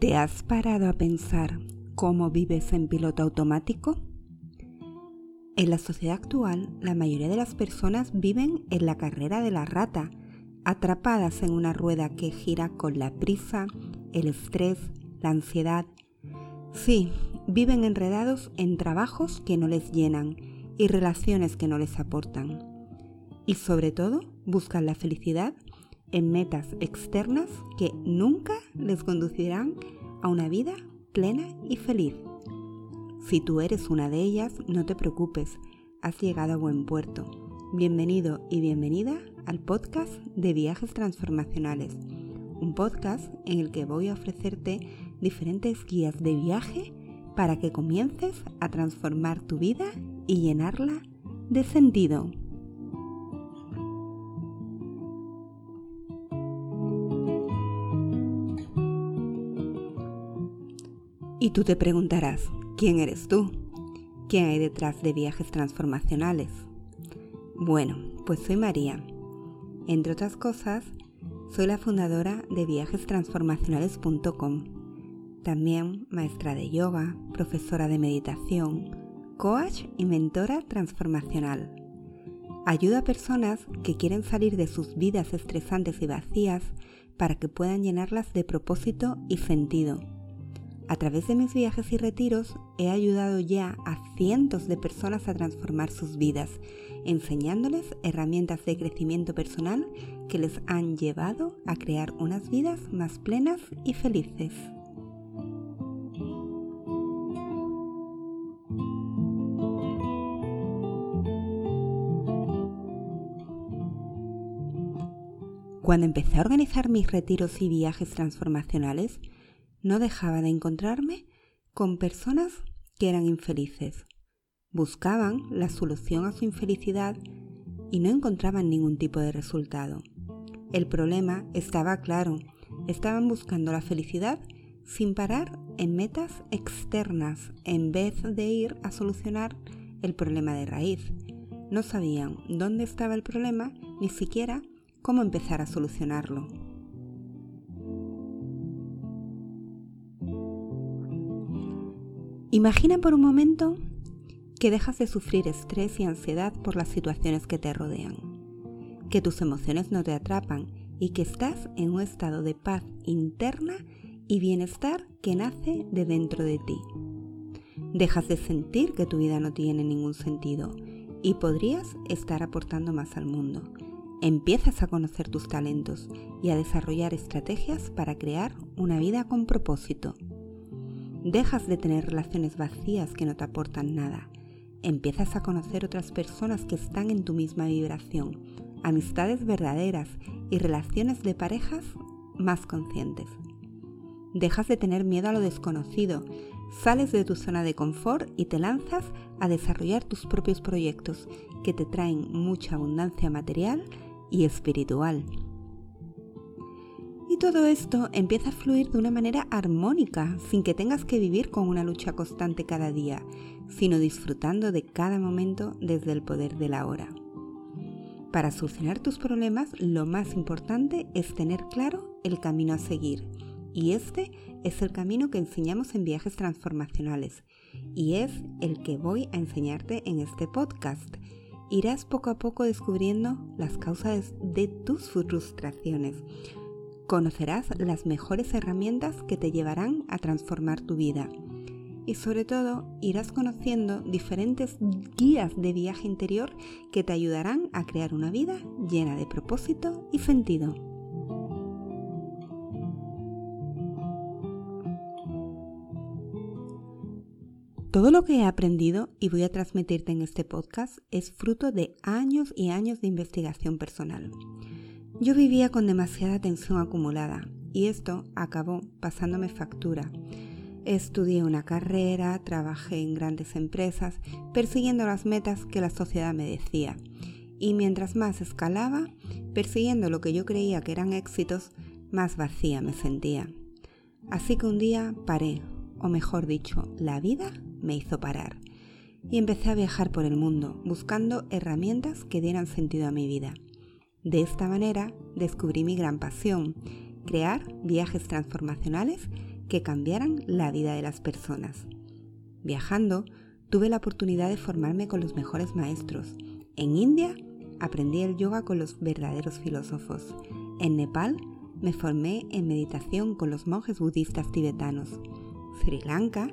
¿Te has parado a pensar cómo vives en piloto automático? En la sociedad actual, la mayoría de las personas viven en la carrera de la rata, atrapadas en una rueda que gira con la prisa, el estrés, la ansiedad. Sí, viven enredados en trabajos que no les llenan y relaciones que no les aportan. Y sobre todo, buscan la felicidad en metas externas que nunca les conducirán a una vida plena y feliz. Si tú eres una de ellas, no te preocupes, has llegado a buen puerto. Bienvenido y bienvenida al podcast de viajes transformacionales, un podcast en el que voy a ofrecerte diferentes guías de viaje para que comiences a transformar tu vida y llenarla de sentido. Y tú te preguntarás, ¿quién eres tú? ¿Quién hay detrás de viajes transformacionales? Bueno, pues soy María. Entre otras cosas, soy la fundadora de viajestransformacionales.com. También maestra de yoga, profesora de meditación, coach y mentora transformacional. Ayuda a personas que quieren salir de sus vidas estresantes y vacías para que puedan llenarlas de propósito y sentido a través de mis viajes y retiros he ayudado ya a cientos de personas a transformar sus vidas, enseñándoles herramientas de crecimiento personal que les han llevado a crear unas vidas más plenas y felices. Cuando empecé a organizar mis retiros y viajes transformacionales, no dejaba de encontrarme con personas que eran infelices. Buscaban la solución a su infelicidad y no encontraban ningún tipo de resultado. El problema estaba claro, estaban buscando la felicidad sin parar en metas externas en vez de ir a solucionar el problema de raíz. No sabían dónde estaba el problema ni siquiera cómo empezar a solucionarlo. Imagina por un momento que dejas de sufrir estrés y ansiedad por las situaciones que te rodean, que tus emociones no te atrapan y que estás en un estado de paz interna y bienestar que nace de dentro de ti. Dejas de sentir que tu vida no tiene ningún sentido y podrías estar aportando más al mundo. Empiezas a conocer tus talentos y a desarrollar estrategias para crear una vida con propósito. Dejas de tener relaciones vacías que no te aportan nada. Empiezas a conocer otras personas que están en tu misma vibración, amistades verdaderas y relaciones de parejas más conscientes. Dejas de tener miedo a lo desconocido, sales de tu zona de confort y te lanzas a desarrollar tus propios proyectos que te traen mucha abundancia material y espiritual todo esto empieza a fluir de una manera armónica, sin que tengas que vivir con una lucha constante cada día, sino disfrutando de cada momento desde el poder de la hora. Para solucionar tus problemas, lo más importante es tener claro el camino a seguir. Y este es el camino que enseñamos en viajes transformacionales. Y es el que voy a enseñarte en este podcast. Irás poco a poco descubriendo las causas de tus frustraciones, Conocerás las mejores herramientas que te llevarán a transformar tu vida. Y sobre todo, irás conociendo diferentes guías de viaje interior que te ayudarán a crear una vida llena de propósito y sentido. Todo lo que he aprendido y voy a transmitirte en este podcast es fruto de años y años de investigación personal. Yo vivía con demasiada tensión acumulada y esto acabó pasándome factura. Estudié una carrera, trabajé en grandes empresas, persiguiendo las metas que la sociedad me decía. Y mientras más escalaba, persiguiendo lo que yo creía que eran éxitos, más vacía me sentía. Así que un día paré, o mejor dicho, la vida me hizo parar. Y empecé a viajar por el mundo, buscando herramientas que dieran sentido a mi vida. De esta manera descubrí mi gran pasión, crear viajes transformacionales que cambiaran la vida de las personas. Viajando, tuve la oportunidad de formarme con los mejores maestros. En India, aprendí el yoga con los verdaderos filósofos. En Nepal, me formé en meditación con los monjes budistas tibetanos. Sri Lanka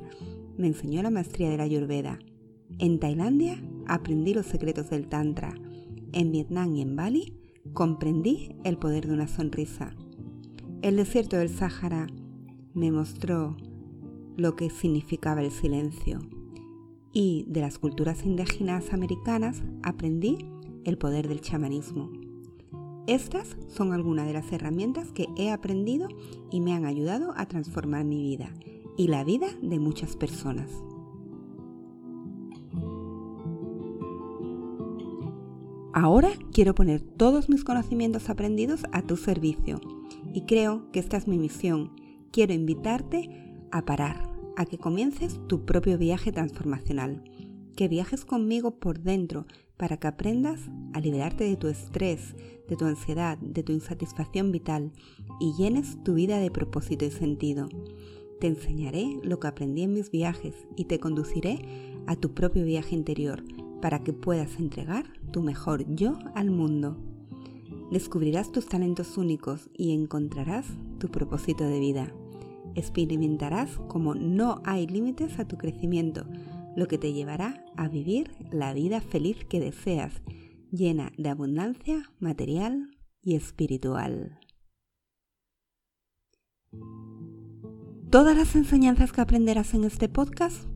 me enseñó la maestría de la Ayurveda. En Tailandia aprendí los secretos del Tantra. En Vietnam y en Bali comprendí el poder de una sonrisa. El desierto del Sáhara me mostró lo que significaba el silencio. Y de las culturas indígenas americanas aprendí el poder del chamanismo. Estas son algunas de las herramientas que he aprendido y me han ayudado a transformar mi vida y la vida de muchas personas. Ahora quiero poner todos mis conocimientos aprendidos a tu servicio y creo que esta es mi misión. Quiero invitarte a parar, a que comiences tu propio viaje transformacional, que viajes conmigo por dentro para que aprendas a liberarte de tu estrés, de tu ansiedad, de tu insatisfacción vital y llenes tu vida de propósito y sentido. Te enseñaré lo que aprendí en mis viajes y te conduciré a tu propio viaje interior para que puedas entregar tu mejor yo al mundo. Descubrirás tus talentos únicos y encontrarás tu propósito de vida. Experimentarás como no hay límites a tu crecimiento, lo que te llevará a vivir la vida feliz que deseas, llena de abundancia material y espiritual. Todas las enseñanzas que aprenderás en este podcast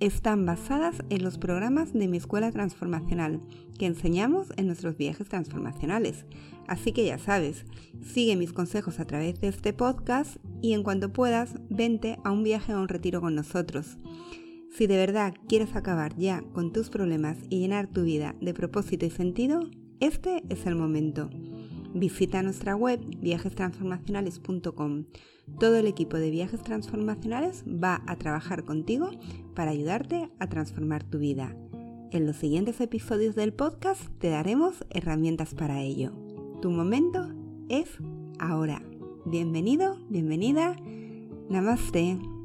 están basadas en los programas de mi escuela transformacional que enseñamos en nuestros viajes transformacionales. Así que ya sabes, sigue mis consejos a través de este podcast y en cuanto puedas, vente a un viaje o un retiro con nosotros. Si de verdad quieres acabar ya con tus problemas y llenar tu vida de propósito y sentido, este es el momento. Visita nuestra web viajestransformacionales.com. Todo el equipo de viajes transformacionales va a trabajar contigo para ayudarte a transformar tu vida. En los siguientes episodios del podcast te daremos herramientas para ello. Tu momento es ahora. Bienvenido, bienvenida. Namaste.